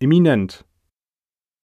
eminent.